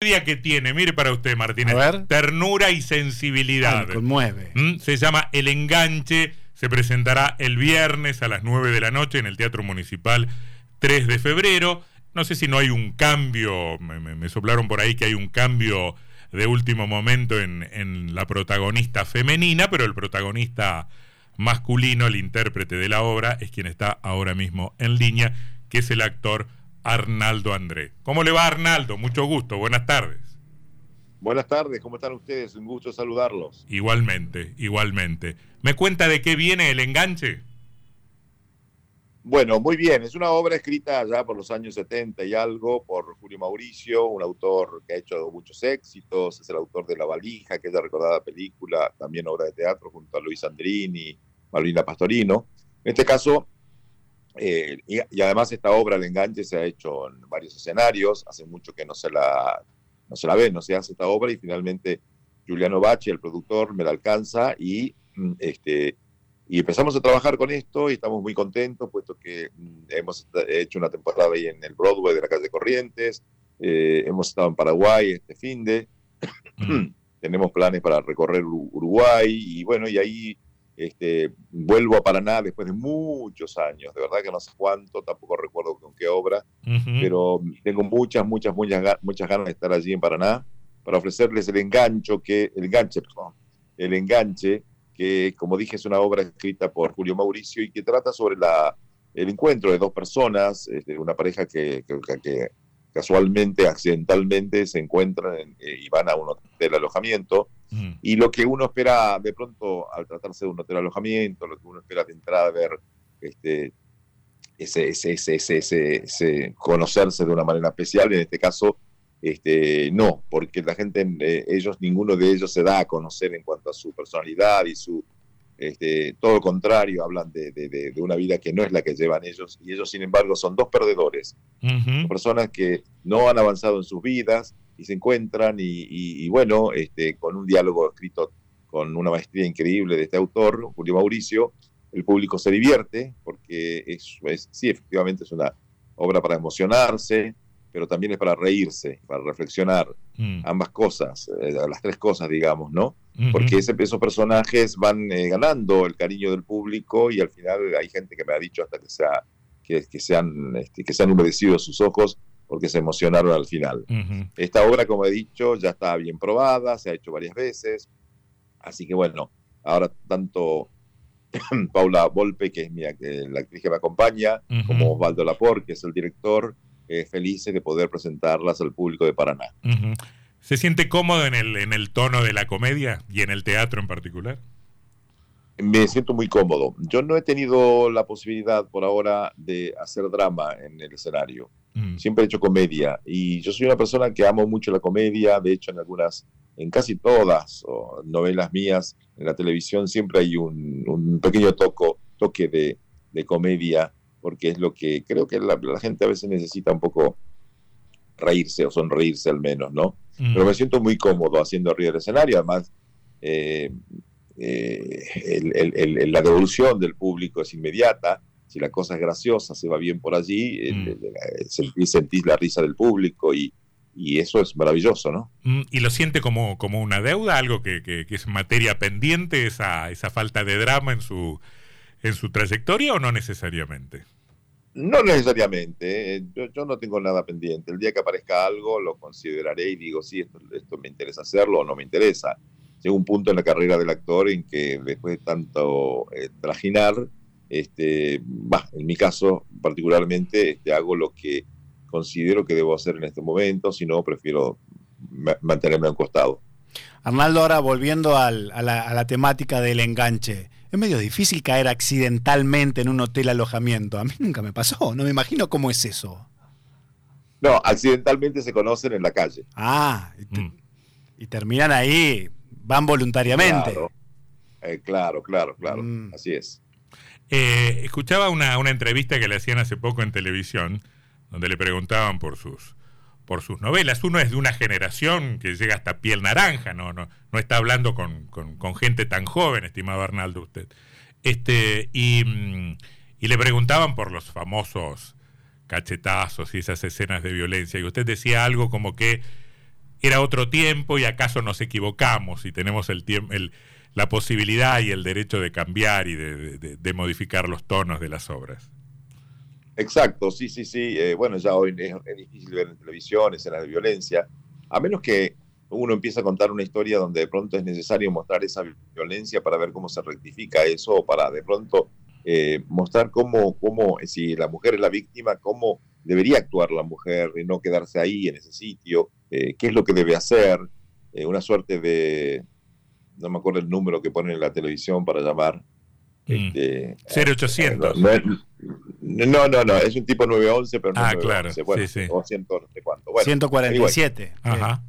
que tiene, mire para usted, Martínez, ternura y sensibilidad. Ay, conmueve. ¿Mm? Se llama El Enganche, se presentará el viernes a las 9 de la noche en el Teatro Municipal 3 de febrero. No sé si no hay un cambio, me, me- me soplaron por ahí que hay un cambio de último momento en, en la protagonista femenina, pero el protagonista masculino, el intérprete de la obra, es quien está ahora mismo en línea, que es el actor Arnaldo André. ¿Cómo le va Arnaldo? Mucho gusto, buenas tardes. Buenas tardes, ¿cómo están ustedes? Un gusto saludarlos. Igualmente, igualmente. ¿Me cuenta de qué viene el enganche? Bueno, muy bien, es una obra escrita ya por los años 70 y algo por Julio Mauricio, un autor que ha hecho muchos éxitos, es el autor de La Valija, que es la recordada película, también obra de teatro junto a Luis Andrini, Malvina Pastorino. En este caso, eh, y, y además esta obra, El Enganche, se ha hecho en varios escenarios, hace mucho que no se la, no se la ve, no se hace esta obra. Y finalmente Giuliano Bacci, el productor, me la alcanza. Y mm, este, y empezamos a trabajar con esto y estamos muy contentos, puesto que mm, hemos hecho una temporada ahí en el Broadway de la calle Corrientes, eh, hemos estado en Paraguay este fin de, tenemos planes para recorrer Uru- Uruguay y bueno, y ahí este, vuelvo a Paraná después de muchos años, de verdad que no sé cuánto, tampoco recuerdo con qué obra, Ujú. pero tengo muchas, muchas, muchas, muchas ganas de estar allí en Paraná para ofrecerles el engancho que, el enganche, perdón, el enganche que, como dije, es una obra escrita por Julio Mauricio y que trata sobre la, el encuentro de dos personas, este, una pareja que, que- que casualmente, accidentalmente se encuentran en- eh, y van a un hotel alojamiento Mm. y lo que uno espera de pronto al tratarse de un hotel alojamiento, lo que uno espera de entrada ver este, ese, ese, ese, ese, ese- ese conocerse de una manera especial, en este caso este, no, porque la gente, eh, ellos, ninguno de ellos se da a conocer en cuanto a su personalidad y su, este, todo lo contrario, hablan de, de- de- una vida que no es la que llevan ellos, y ellos, sin embargo, son dos perdedores, Ujú. personas que no han avanzado en sus vidas y se encuentran y, y- y bueno, este, con un diálogo escrito con una maestría increíble de este autor, Julio Mauricio, el público se divierte porque es, es- sí, efectivamente es una obra para emocionarse, pero también es para reírse, para reflexionar, Mm. ambas cosas, eh, las tres cosas, digamos, ¿no? Porque ese- esos personajes van eh, ganando el cariño del público y al final hay gente que me ha dicho hasta que, sea, que, que, sean, este, que se han humedecido sus ojos porque se emocionaron al final. Ujú. Esta obra, como he dicho, ya está bien probada, se ha hecho varias veces, así que bueno, ahora tanto Paula Volpe, que es mi, act- la actriz que me acompaña, Ujú. como Osvaldo Lapor, que es el director, eh, felices de poder presentarlas al público de Paraná. Ujú. ¿Se siente cómodo en el, en el tono de la comedia y en el teatro en particular? Me siento muy cómodo. Yo no he tenido la posibilidad por ahora de hacer drama en el escenario. Mm. Siempre he hecho comedia y yo soy una persona que amo mucho la comedia. De hecho, en algunas, en casi todas novelas mías en la televisión siempre hay un, un pequeño toco, toque de, de comedia porque es lo que creo que la, la gente a veces necesita un poco reírse o sonreírse al menos, ¿no? Mm. pero me siento muy cómodo haciendo arriba del escenario. Además, eh, eh, el- el- el- el- la devolución del público es inmediata. Si la cosa es graciosa, se va bien por allí, Mm. sentís la risa del público y, y eso es maravilloso, ¿no? Mm, ¿Y lo siente como, como una deuda, algo que, que- que es materia pendiente, esa, esa falta de drama en su, en su trayectoria o no necesariamente? No necesariamente, eh, yo, no tengo nada pendiente. El día que aparezca algo lo consideraré y digo, sí, esto, me interesa hacerlo o no me interesa. Llega un punto en la carrera del actor en que después de tanto eh, trajinar, este, en mi caso particularmente, este, hago lo que considero que debo hacer en este momento, si no, prefiero ma- mantenerme a un costado. Arnaldo, ahora volviendo al- a, la, a la temática del enganche, es medio difícil caer accidentalmente en un hotel alojamiento. A mí nunca me pasó, no me imagino cómo es eso. No, accidentalmente se conocen en la calle. Ah, y, te- Mm. y terminan ahí, van voluntariamente. Claro, Eh, claro, claro, claro. Mm. Así es. Eh, escuchaba una, una entrevista que le hacían hace poco en televisión, donde le preguntaban por sus, por sus novelas. Uno es de una generación que llega hasta piel naranja, no, no, no está hablando con, con- gente tan joven, estimado Arnaldo, usted. Este, y, mm, y le preguntaban por los famosos cachetazos y esas escenas de violencia. Y usted decía algo como que era otro tiempo y acaso nos equivocamos y tenemos el tiempo, la posibilidad y el derecho de cambiar y de, modificar los tonos de las obras. Exacto, sí, sí, sí. Eh, bueno, ya hoy es, difícil ver en televisión escenas de violencia, a menos que uno empiece a contar una historia donde de pronto es necesario mostrar esa violencia para ver cómo se rectifica eso, o para de pronto eh, mostrar cómo, cómo, si la mujer es la víctima, cómo debería actuar la mujer y no quedarse ahí en ese sitio, eh, qué es lo que debe hacer, una suerte de, no me acuerdo el número que ponen en la televisión para llamar. Mm. Este, 0800. No, no, no, es un tipo 911, pero no ah, claro. Bueno, sí, sí. O 100, no sé cuánto. Bueno, 147. Ajá.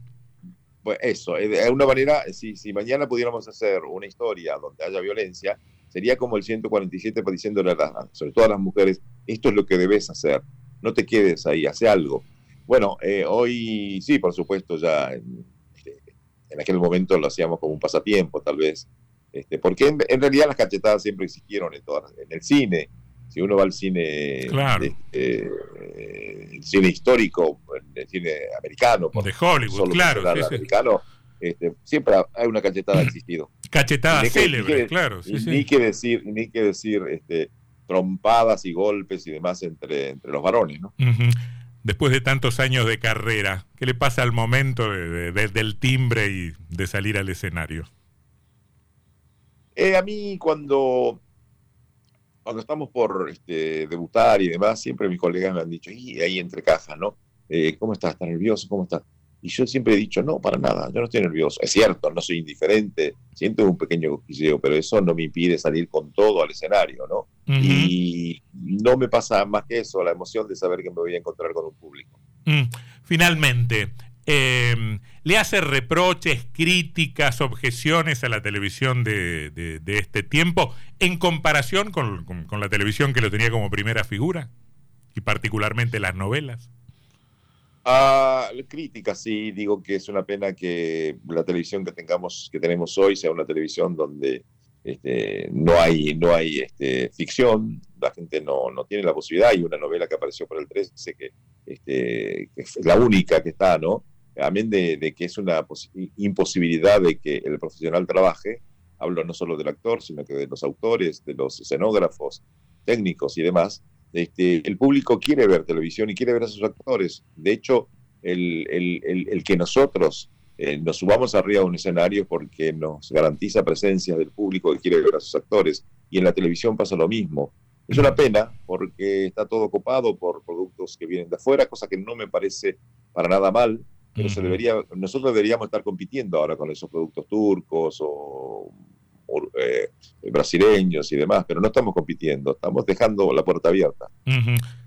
Pues eso, de una manera, si, si mañana pudiéramos hacer una historia donde haya violencia, sería como el 147 diciéndole a las, sobre todo a las mujeres, esto es lo que debes hacer, no te quedes ahí, hace algo. Bueno, eh, hoy sí, por supuesto, ya en aquel momento lo hacíamos como un pasatiempo, tal vez, este, porque en, realidad las cachetadas siempre existieron en, todas, en el cine. Si uno va al cine, este, el cine histórico, el cine americano, de Hollywood, claro, americano, este, siempre hay una cachetada existido. Cachetada célebre, claro. ni que decir, ni que decir este, trompadas y golpes y demás entre, entre los varones, ¿no? después de tantos años de carrera? ¿Qué le pasa al momento del timbre y de salir al escenario? Eh, a mí cuando, cuando estamos por este, debutar y demás, siempre mis colegas me han dicho, y ahí entre cajas, ¿no? Eh, ¿Cómo estás? ¿Estás nervioso? ¿Cómo estás? Y yo siempre he dicho, no, para nada, yo no estoy nervioso. Es cierto, no soy indiferente, siento un pequeño cosquilleo, pero eso no me impide salir con todo al escenario, ¿no? Y no me pasa más que eso, la emoción de saber que me voy a encontrar con un público. Mm. Finalmente, em, ¿le hace reproches, críticas, objeciones a la televisión de, este tiempo en comparación con, la televisión que lo tenía como primera figura? Y particularmente las novelas. Ah, crítica, sí, digo que es una pena que la televisión que tengamos, que tenemos hoy, sea una televisión donde este, no hay, no hay este, ficción, la gente no, no tiene la posibilidad. Hay una novela que apareció por el 13 que, este, que es la única que está, ¿no? Amén de, que es una imposibilidad de que el profesional trabaje. Hablo no solo del actor, sino que de los autores, de los escenógrafos, técnicos y demás este, el público quiere ver televisión y quiere ver a sus actores. De hecho, el, que nosotros eh, nos subamos arriba a un escenario porque nos garantiza presencia del público que quiere ver a sus actores. Y en la televisión pasa lo mismo. Es una pena porque está todo copado por productos que vienen de afuera, cosa que no me parece para nada mal, pero se debería, nosotros deberíamos estar compitiendo ahora con esos productos turcos o eh, brasileños y demás, pero no estamos compitiendo, estamos dejando la puerta abierta.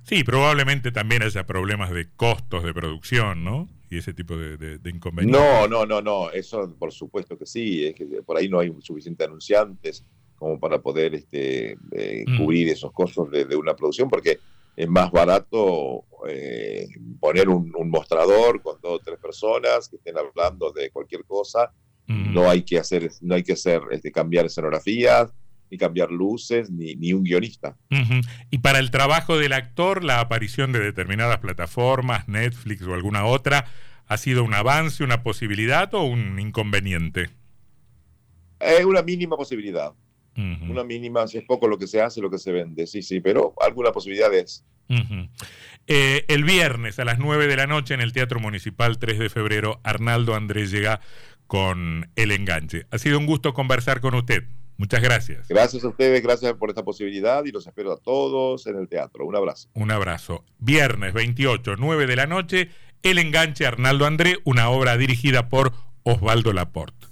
Sí, probablemente también haya problemas de costos de producción, ¿no? Y ese tipo de, inconvenientes. No, no, no, no, eso por supuesto que sí, es que por ahí no hay suficientes anunciantes como para poder este, eh, mm. cubrir esos costos de, una producción, porque es más barato eh, poner un, un, mostrador con dos o tres personas que estén hablando de cualquier cosa no hay que hacer, no hay que hacer este, cambiar escenografías, ni cambiar luces, ni, ni un guionista. Y para el trabajo del actor, la aparición de determinadas plataformas, Netflix o alguna otra, ¿ha sido un avance, una posibilidad o un inconveniente? Es una mínima posibilidad. Una mínima, es poco lo que se hace, lo que se vende, sí, sí, pero alguna posibilidad es. Eh, el viernes a las 9 de la noche en el Teatro Municipal 3 de febrero, Arnaldo Andrés llega con el enganche. Ha sido un gusto conversar con usted. Muchas gracias. Gracias a ustedes, gracias por esta posibilidad y los espero a todos en el teatro. Un abrazo. Un abrazo. Viernes 28, 9 de la noche, El Enganche Arnaldo André, una obra dirigida por Osvaldo Laporte.